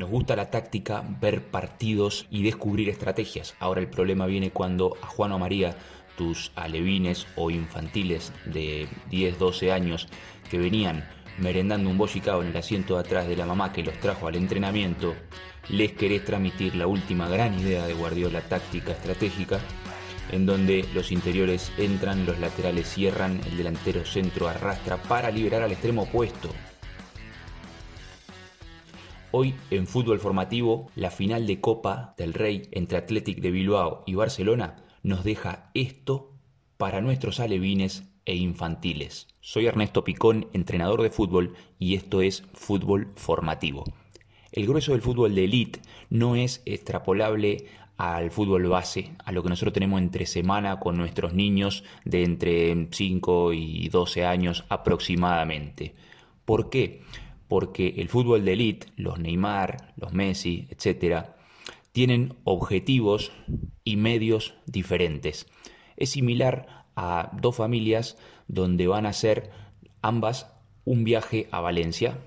Nos gusta la táctica, ver partidos y descubrir estrategias. Ahora el problema viene cuando a Juan o María, tus alevines o infantiles de 10, 12 años que venían merendando un bollicao en el asiento de atrás de la mamá que los trajo al entrenamiento, les querés transmitir la última gran idea de Guardiola táctica estratégica, en donde los interiores entran, los laterales cierran, el delantero centro arrastra para liberar al extremo opuesto. Hoy en fútbol formativo, la final de Copa del Rey entre Athletic de Bilbao y Barcelona nos deja esto para nuestros alevines e infantiles. Soy Ernesto Picón, entrenador de fútbol, y esto es Fútbol Formativo. El grueso del fútbol de elite no es extrapolable al fútbol base, a lo que nosotros tenemos entre semana con nuestros niños de entre 5 y 12 años aproximadamente. ¿Por qué? Porque el fútbol de elite, los Neymar, los Messi, etcétera, tienen objetivos y medios diferentes. Es similar a dos familias donde van a hacer ambas un viaje a Valencia.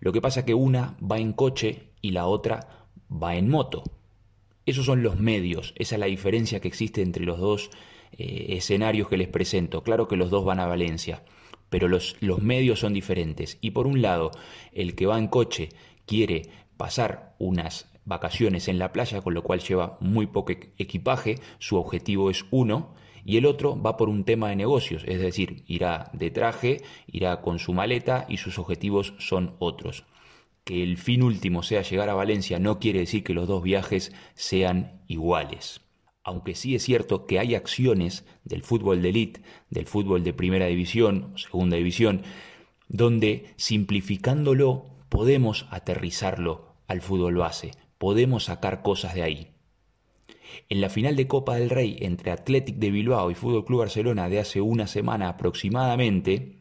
Lo que pasa es que una va en coche y la otra va en moto. Esos son los medios, esa es la diferencia que existe entre los dos eh, escenarios que les presento. Claro que los dos van a Valencia, pero los, los medios son diferentes. Y por un lado, el que va en coche quiere pasar unas vacaciones en la playa, con lo cual lleva muy poco equipaje, su objetivo es uno, y el otro va por un tema de negocios, es decir, irá de traje, irá con su maleta y sus objetivos son otros. Que el fin último sea llegar a Valencia no quiere decir que los dos viajes sean iguales. Aunque sí es cierto que hay acciones del fútbol de élite, del fútbol de primera división, segunda división, donde simplificándolo podemos aterrizarlo al fútbol base, podemos sacar cosas de ahí. En la final de Copa del Rey entre Athletic de Bilbao y Fútbol Club Barcelona de hace una semana aproximadamente,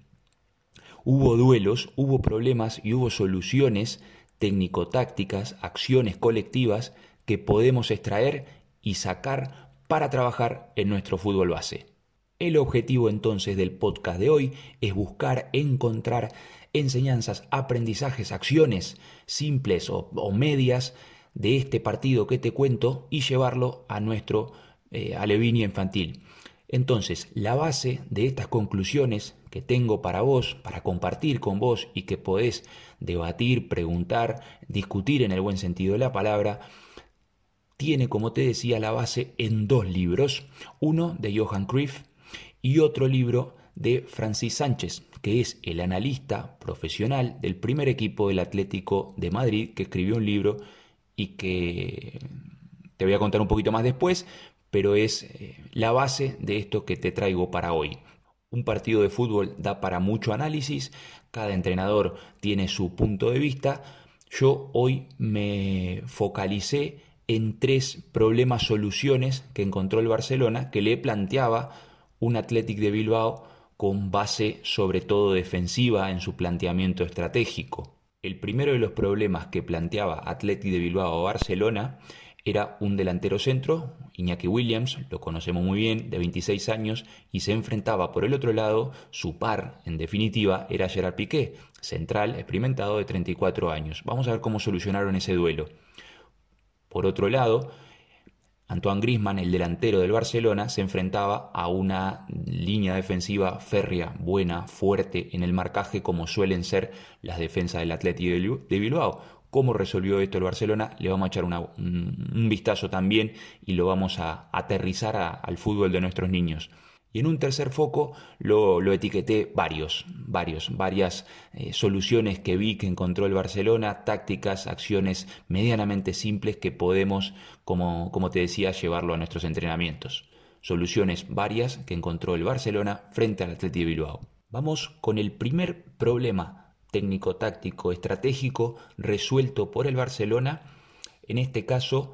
hubo duelos, hubo problemas y hubo soluciones técnico-tácticas, acciones colectivas que podemos extraer y sacar para trabajar en nuestro fútbol base. El objetivo entonces del podcast de hoy es buscar encontrar enseñanzas, aprendizajes, acciones simples o, medias de este partido que te cuento y llevarlo a nuestro eh, infantil. Entonces, la base de estas conclusiones que tengo para vos, para compartir con vos y que podés debatir, preguntar, discutir en el buen sentido de la palabra, tiene, como te decía, la base en dos libros, uno de Johan Cruyff y otro libro de Francis Sánchez, que es el analista profesional del primer equipo del Atlético de Madrid, que escribió un libro y que te voy a contar un poquito más después, pero es eh, la base de esto que te traigo para hoy. Un partido de fútbol da para mucho análisis, cada entrenador tiene su punto de vista. Yo hoy me focalicé en tres problemas, soluciones que encontró el Barcelona, que le planteaba un Athletic de Bilbao con base sobre todo defensiva en su planteamiento estratégico. El primero de los problemas que planteaba Atleti de Bilbao Barcelona era un delantero centro, Iñaki Williams, lo conocemos muy bien, de 26 años, y se enfrentaba por el otro lado, su par, en definitiva, era Gerard Piqué, central, experimentado de 34 años. Vamos a ver cómo solucionaron ese duelo. Por otro lado, Antoine Grisman, el delantero del Barcelona, se enfrentaba a una línea defensiva férrea, buena, fuerte en el marcaje, como suelen ser las defensas del Atlético de Bilbao. ¿Cómo resolvió esto el Barcelona? Le vamos a echar un, vistazo también y lo vamos a aterrizar al fútbol de nuestros niños. Y en un tercer foco lo, etiqueté varios, varios, varias eh, soluciones que vi que encontró el Barcelona, tácticas, acciones medianamente simples que podemos, como, como te decía, llevarlo a nuestros entrenamientos. Soluciones varias que encontró el Barcelona frente al Atlético de Bilbao. Vamos con el primer problema técnico-táctico estratégico resuelto por el Barcelona, en este caso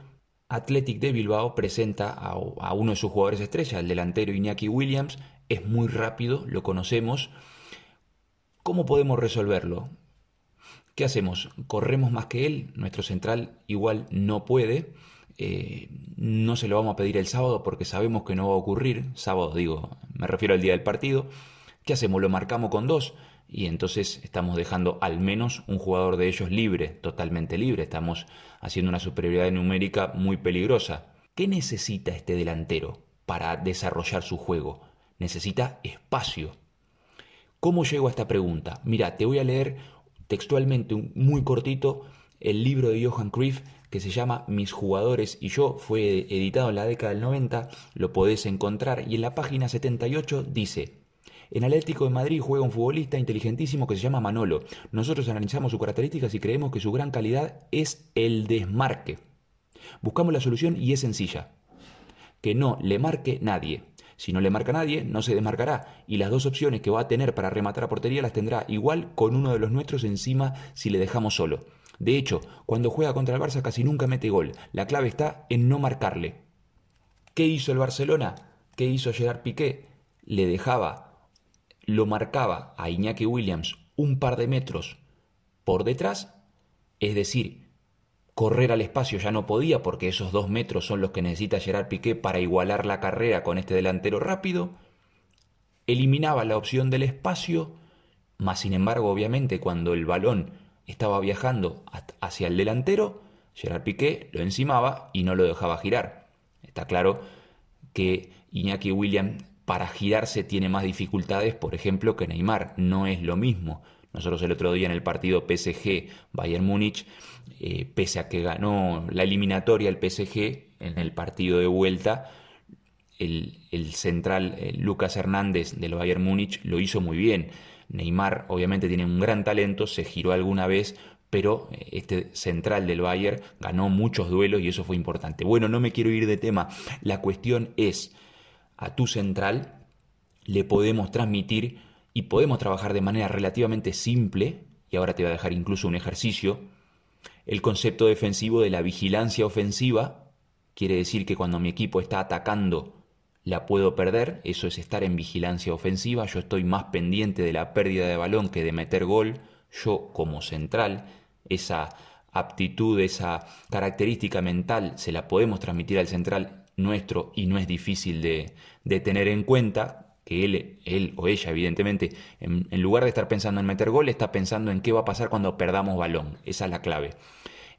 Athletic de Bilbao presenta a, uno de sus jugadores estrella, el delantero Iñaki Williams, es muy rápido, lo conocemos. ¿Cómo podemos resolverlo? ¿Qué hacemos? ¿Corremos más que él? Nuestro central igual no puede. Eh, no se lo vamos a pedir el sábado porque sabemos que no va a ocurrir. Sábado digo, me refiero al día del partido. ¿Qué hacemos? ¿Lo marcamos con dos? Y entonces estamos dejando al menos un jugador de ellos libre, totalmente libre. Estamos haciendo una superioridad numérica muy peligrosa. ¿Qué necesita este delantero para desarrollar su juego? Necesita espacio. ¿Cómo llego a esta pregunta? Mira, te voy a leer textualmente, muy cortito, el libro de Johan Cruyff que se llama Mis jugadores y yo, fue editado en la década del 90, lo podés encontrar y en la página 78 dice, en Atlético de Madrid juega un futbolista inteligentísimo que se llama Manolo. Nosotros analizamos sus características y creemos que su gran calidad es el desmarque. Buscamos la solución y es sencilla. Que no le marque nadie. Si no le marca nadie, no se desmarcará y las dos opciones que va a tener para rematar a portería las tendrá igual con uno de los nuestros encima si le dejamos solo. De hecho, cuando juega contra el Barça casi nunca mete gol. La clave está en no marcarle. ¿Qué hizo el Barcelona? ¿Qué hizo Gerard Piqué? Le dejaba lo marcaba a Iñaki Williams un par de metros por detrás, es decir, correr al espacio ya no podía porque esos dos metros son los que necesita Gerard Piqué para igualar la carrera con este delantero rápido, eliminaba la opción del espacio, más sin embargo obviamente cuando el balón estaba viajando hacia el delantero, Gerard Piqué lo encimaba y no lo dejaba girar. Está claro que Iñaki Williams para girarse tiene más dificultades, por ejemplo, que Neymar. No es lo mismo. Nosotros el otro día en el partido PSG-Bayern Múnich, eh, pese a que ganó la eliminatoria el PSG, en el partido de vuelta, el, central eh, Lucas Hernández del Bayern Múnich lo hizo muy bien. Neymar obviamente tiene un gran talento, se giró alguna vez, pero eh, este central del Bayern ganó muchos duelos y eso fue importante. Bueno, no me quiero ir de tema. La cuestión es a tu central le podemos transmitir y podemos trabajar de manera relativamente simple, y ahora te voy a dejar incluso un ejercicio, el concepto defensivo de la vigilancia ofensiva, quiere decir que cuando mi equipo está atacando la puedo perder, eso es estar en vigilancia ofensiva, yo estoy más pendiente de la pérdida de balón que de meter gol, yo como central, esa aptitud, esa característica mental se la podemos transmitir al central nuestro y no es difícil de, tener en cuenta que él, él o ella, evidentemente, en, en, lugar de estar pensando en meter gol, está pensando en qué va a pasar cuando perdamos balón. Esa es la clave.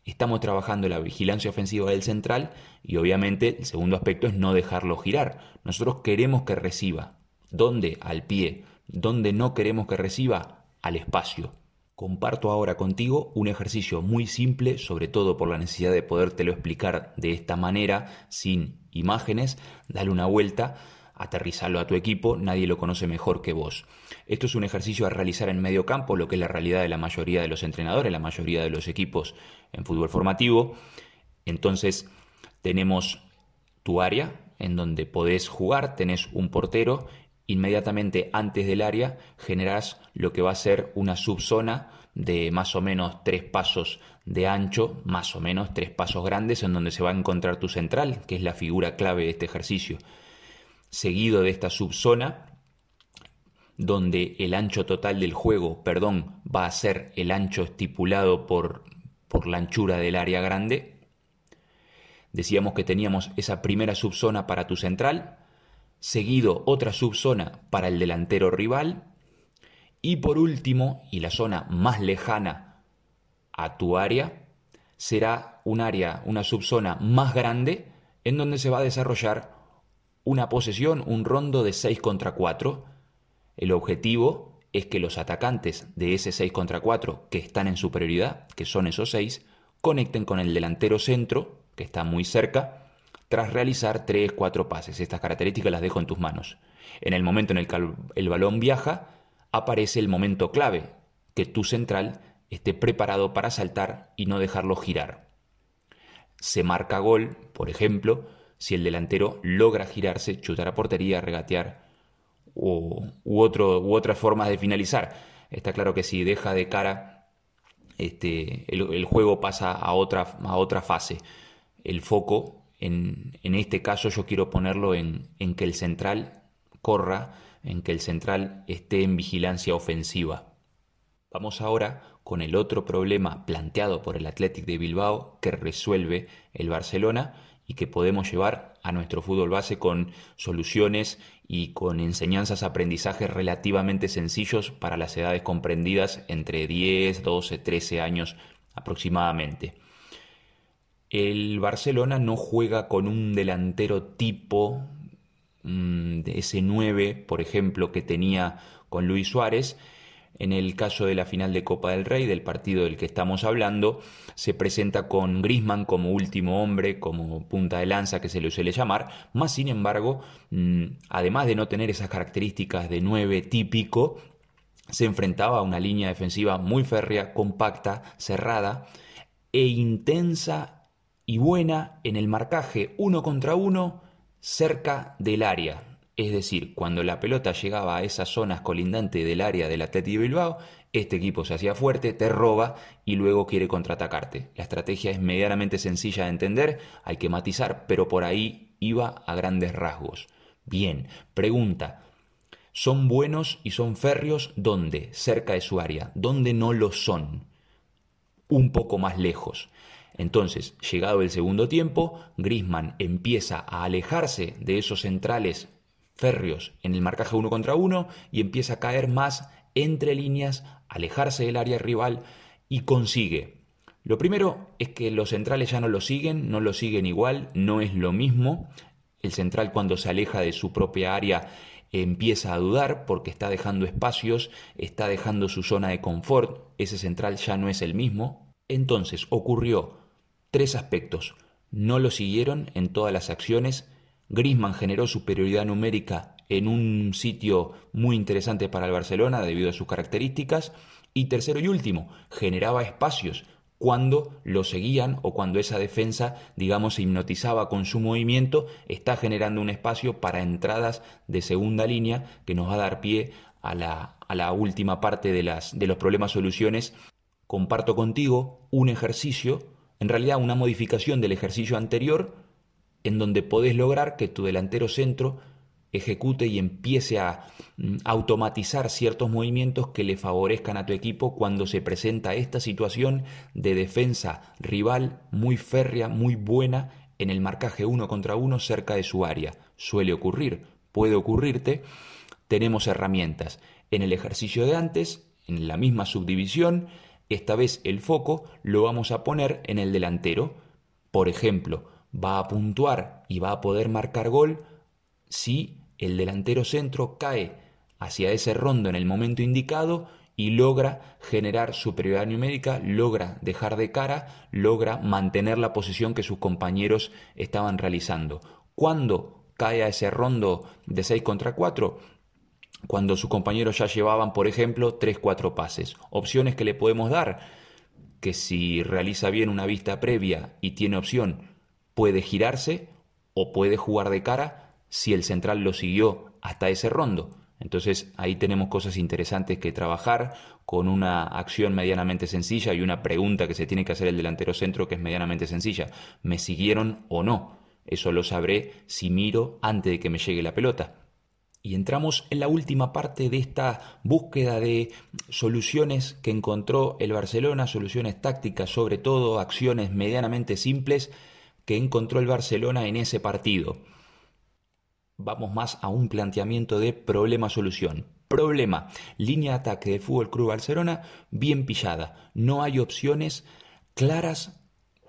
Estamos trabajando la vigilancia ofensiva del central y obviamente el segundo aspecto es no dejarlo girar. Nosotros queremos que reciba. ¿Dónde? Al pie. ¿Dónde no queremos que reciba? Al espacio. Comparto ahora contigo un ejercicio muy simple, sobre todo por la necesidad de podértelo explicar de esta manera, sin imágenes, dale una vuelta, aterrizarlo a tu equipo, nadie lo conoce mejor que vos. Esto es un ejercicio a realizar en medio campo, lo que es la realidad de la mayoría de los entrenadores, la mayoría de los equipos en fútbol formativo. Entonces, tenemos tu área en donde podés jugar, tenés un portero inmediatamente antes del área generas lo que va a ser una subzona de más o menos tres pasos de ancho, más o menos tres pasos grandes, en donde se va a encontrar tu central, que es la figura clave de este ejercicio. Seguido de esta subzona, donde el ancho total del juego, perdón, va a ser el ancho estipulado por, por la anchura del área grande. Decíamos que teníamos esa primera subzona para tu central, seguido otra subzona para el delantero rival y por último, y la zona más lejana a tu área, será un área, una subzona más grande en donde se va a desarrollar una posesión, un rondo de 6 contra 4. El objetivo es que los atacantes de ese 6 contra 4 que están en superioridad, que son esos 6, conecten con el delantero centro, que está muy cerca, tras realizar 3-4 pases. Estas características las dejo en tus manos. En el momento en el que el balón viaja, aparece el momento clave, que tu central esté preparado para saltar y no dejarlo girar. Se marca gol, por ejemplo, si el delantero logra girarse, chutar a portería, regatear u, otro, u otras formas de finalizar. Está claro que si deja de cara, este, el, juego pasa a otra, a otra fase. El foco en, este caso yo quiero ponerlo en, en que el central corra, en que el central esté en vigilancia ofensiva. Vamos ahora con el otro problema planteado por el Athletic de Bilbao que resuelve el Barcelona y que podemos llevar a nuestro fútbol base con soluciones y con enseñanzas, aprendizajes relativamente sencillos para las edades comprendidas entre 10, 12, 13 años aproximadamente. El Barcelona no juega con un delantero tipo mm, de ese 9, por ejemplo, que tenía con Luis Suárez, en el caso de la final de Copa del Rey, del partido del que estamos hablando, se presenta con Grisman como último hombre, como punta de lanza que se le suele llamar, más sin embargo, mm, además de no tener esas características de 9 típico, se enfrentaba a una línea defensiva muy férrea, compacta, cerrada e intensa y buena en el marcaje uno contra uno cerca del área. Es decir, cuando la pelota llegaba a esas zonas colindantes del área del Atleti Bilbao, este equipo se hacía fuerte, te roba y luego quiere contraatacarte. La estrategia es medianamente sencilla de entender, hay que matizar, pero por ahí iba a grandes rasgos. Bien, pregunta. ¿Son buenos y son férreos dónde? Cerca de su área. ¿Dónde no lo son? Un poco más lejos. Entonces, llegado el segundo tiempo, Grisman empieza a alejarse de esos centrales férreos en el marcaje uno contra uno y empieza a caer más entre líneas, alejarse del área rival y consigue. Lo primero es que los centrales ya no lo siguen, no lo siguen igual, no es lo mismo. El central cuando se aleja de su propia área empieza a dudar porque está dejando espacios, está dejando su zona de confort, ese central ya no es el mismo. Entonces ocurrió tres aspectos. No lo siguieron en todas las acciones, Griezmann generó superioridad numérica en un sitio muy interesante para el Barcelona debido a sus características. Y tercero y último, generaba espacios cuando lo seguían o cuando esa defensa, digamos, se hipnotizaba con su movimiento, está generando un espacio para entradas de segunda línea que nos va a dar pie a la, a la última parte de, las, de los problemas soluciones. Comparto contigo un ejercicio, en realidad una modificación del ejercicio anterior, en donde podés lograr que tu delantero centro ejecute y empiece a mm, automatizar ciertos movimientos que le favorezcan a tu equipo cuando se presenta esta situación de defensa rival muy férrea, muy buena en el marcaje uno contra uno cerca de su área. Suele ocurrir, puede ocurrirte. Tenemos herramientas. En el ejercicio de antes, en la misma subdivisión, esta vez el foco lo vamos a poner en el delantero. Por ejemplo, va a puntuar y va a poder marcar gol si el delantero centro cae hacia ese rondo en el momento indicado y logra generar superioridad numérica, logra dejar de cara, logra mantener la posición que sus compañeros estaban realizando. ¿Cuándo cae a ese rondo de 6 contra 4? Cuando sus compañeros ya llevaban, por ejemplo, 3-4 pases. Opciones que le podemos dar, que si realiza bien una vista previa y tiene opción puede girarse o puede jugar de cara si el central lo siguió hasta ese rondo. Entonces ahí tenemos cosas interesantes que trabajar con una acción medianamente sencilla y una pregunta que se tiene que hacer el delantero centro que es medianamente sencilla. ¿Me siguieron o no? Eso lo sabré si miro antes de que me llegue la pelota. Y entramos en la última parte de esta búsqueda de soluciones que encontró el Barcelona, soluciones tácticas sobre todo, acciones medianamente simples que encontró el Barcelona en ese partido. Vamos más a un planteamiento de problema-solución. Problema, línea de ataque de Fútbol Club Barcelona bien pillada. No hay opciones claras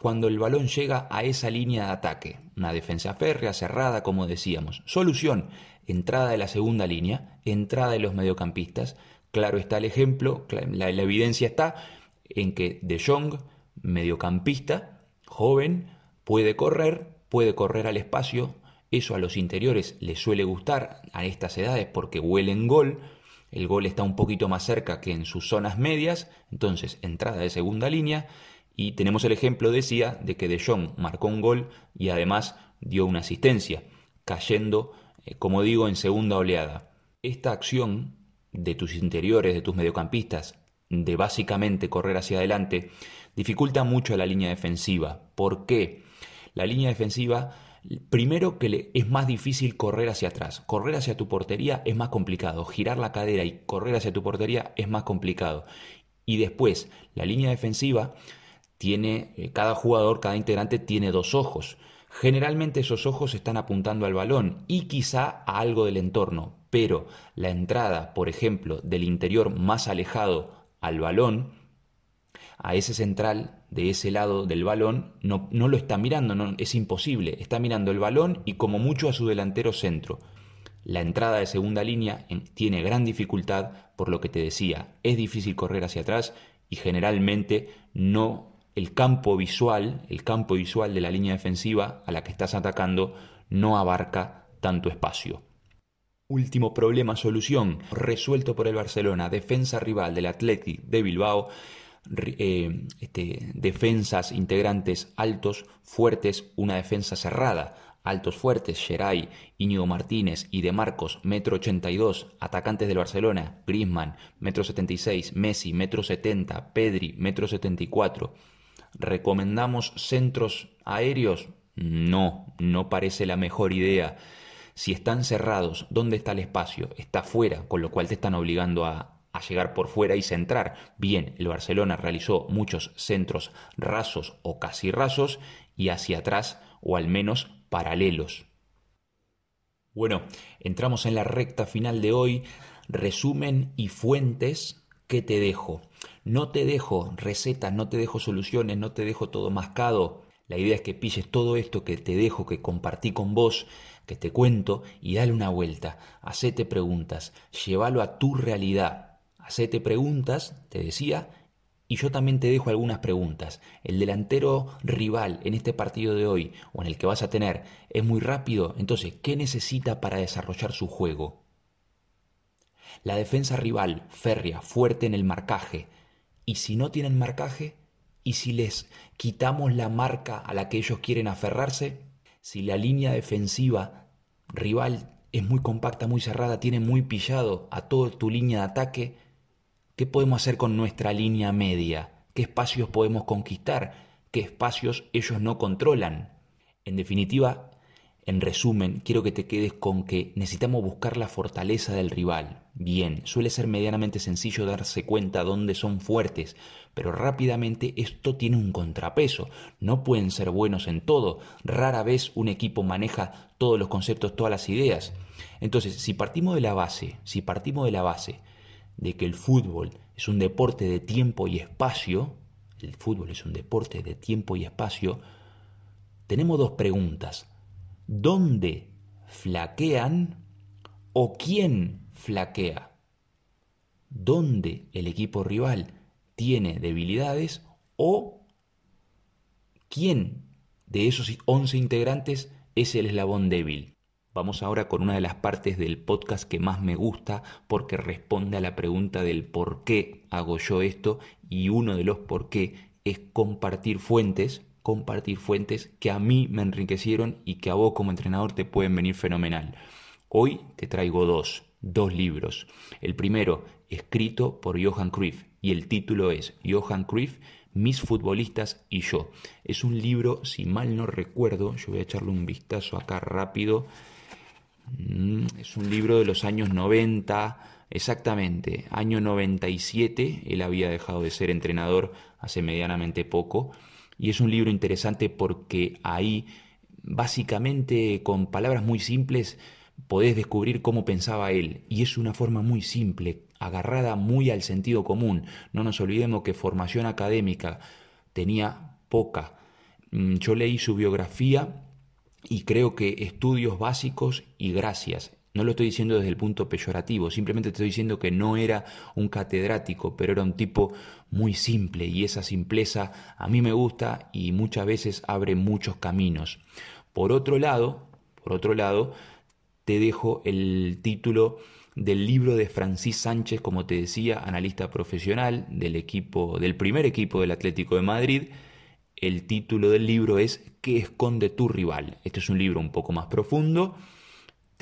cuando el balón llega a esa línea de ataque. Una defensa férrea, cerrada, como decíamos. Solución, entrada de la segunda línea, entrada de los mediocampistas. Claro está el ejemplo, la, la evidencia está en que De Jong, mediocampista, joven, Puede correr, puede correr al espacio, eso a los interiores les suele gustar a estas edades porque huelen gol, el gol está un poquito más cerca que en sus zonas medias, entonces entrada de segunda línea y tenemos el ejemplo, decía, de que De Jong marcó un gol y además dio una asistencia, cayendo, eh, como digo, en segunda oleada. Esta acción de tus interiores, de tus mediocampistas, de básicamente correr hacia adelante, dificulta mucho la línea defensiva. ¿Por qué? la línea defensiva, primero que es más difícil correr hacia atrás. Correr hacia tu portería es más complicado. Girar la cadera y correr hacia tu portería es más complicado. Y después, la línea defensiva tiene, eh, cada jugador, cada integrante tiene dos ojos. Generalmente esos ojos están apuntando al balón y quizá a algo del entorno, pero la entrada, por ejemplo, del interior más alejado al balón, a ese central de ese lado del balón, no, no lo está mirando, no, es imposible, está mirando el balón y como mucho a su delantero centro. La entrada de segunda línea tiene gran dificultad, por lo que te decía, es difícil correr hacia atrás y generalmente no el campo visual, el campo visual de la línea defensiva a la que estás atacando no abarca tanto espacio. Último problema, solución, resuelto por el Barcelona, defensa rival del Athletic de Bilbao, eh, este, defensas integrantes altos, fuertes, una defensa cerrada, altos fuertes, Geray, Íñigo Martínez y De Marcos, metro 82, atacantes del Barcelona, Griezmann, metro 76, Messi, metro 70, Pedri, metro 74. ¿Recomendamos centros aéreos? No, no parece la mejor idea. Si están cerrados, ¿dónde está el espacio? Está fuera, con lo cual te están obligando a, llegar por fuera y centrar. Bien, el Barcelona realizó muchos centros rasos o casi rasos y hacia atrás o al menos paralelos. Bueno, entramos en la recta final de hoy. Resumen y fuentes te dejo. No te dejo recetas, no te dejo soluciones, no te dejo todo mascado. La idea es que pilles todo esto que te dejo, que compartí con vos, que te cuento y dale una vuelta. Hacete preguntas, llévalo a tu realidad. Hacete preguntas, te decía, y yo también te dejo algunas preguntas. El delantero rival en este partido de hoy o en el que vas a tener es muy rápido, entonces, ¿qué necesita para desarrollar su juego? La defensa rival, férrea, fuerte en el marcaje, ¿Y si no tienen marcaje? ¿Y si les quitamos la marca a la que ellos quieren aferrarse? Si la línea defensiva rival es muy compacta, muy cerrada, tiene muy pillado a toda tu línea de ataque, ¿qué podemos hacer con nuestra línea media? ¿Qué espacios podemos conquistar? ¿Qué espacios ellos no controlan? En definitiva, en resumen, quiero que te quedes con que necesitamos buscar la fortaleza del rival. Bien, suele ser medianamente sencillo darse cuenta dónde son fuertes, pero rápidamente esto tiene un contrapeso. No pueden ser buenos en todo. Rara vez un equipo maneja todos los conceptos, todas las ideas. Entonces, si partimos de la base, si partimos de la base de que el fútbol es un deporte de tiempo y espacio, el fútbol es un deporte de tiempo y espacio, tenemos dos preguntas dónde flaquean o quién flaquea. Dónde el equipo rival tiene debilidades o quién de esos 11 integrantes es el eslabón débil. Vamos ahora con una de las partes del podcast que más me gusta porque responde a la pregunta del por qué hago yo esto y uno de los por qué es compartir fuentes compartir fuentes que a mí me enriquecieron y que a vos como entrenador te pueden venir fenomenal. Hoy te traigo dos, dos libros. El primero, escrito por Johan Cruyff, y el título es Johan Cruyff, mis futbolistas y yo. Es un libro, si mal no recuerdo, yo voy a echarle un vistazo acá rápido. Mm, es un libro de los años 90, exactamente, año 97. Él había dejado de ser entrenador hace medianamente poco y es un libro interesante porque ahí, básicamente, con palabras muy simples, podés descubrir cómo pensaba él. Y es una forma muy simple, agarrada muy al sentido común. No nos olvidemos que formación académica tenía poca. Mm, yo leí su biografía y creo que estudios básicos y gracias. No lo estoy diciendo desde el punto peyorativo, simplemente estoy diciendo que no era un catedrático, pero era un tipo muy simple y esa simpleza a mí me gusta y muchas veces abre muchos caminos. Por otro lado, por otro lado, te dejo el título del libro de Francis Sánchez, como te decía, analista profesional del equipo del primer equipo del Atlético de Madrid. El título del libro es ¿Qué esconde tu rival? Este es un libro un poco más profundo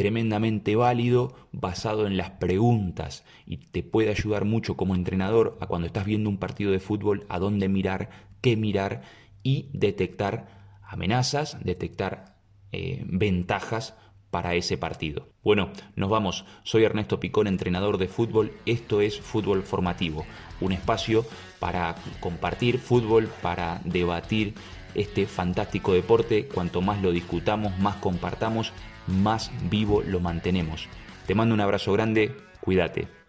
tremendamente válido, basado en las preguntas y te puede ayudar mucho como entrenador a cuando estás viendo un partido de fútbol a dónde mirar, qué mirar y detectar amenazas, detectar eh, ventajas para ese partido. Bueno, nos vamos. Soy Ernesto Picón, entrenador de fútbol. Esto es Fútbol Formativo, un espacio para compartir fútbol, para debatir este fantástico deporte. Cuanto más lo discutamos, más compartamos, más vivo lo mantenemos. Te mando un abrazo grande, cuídate.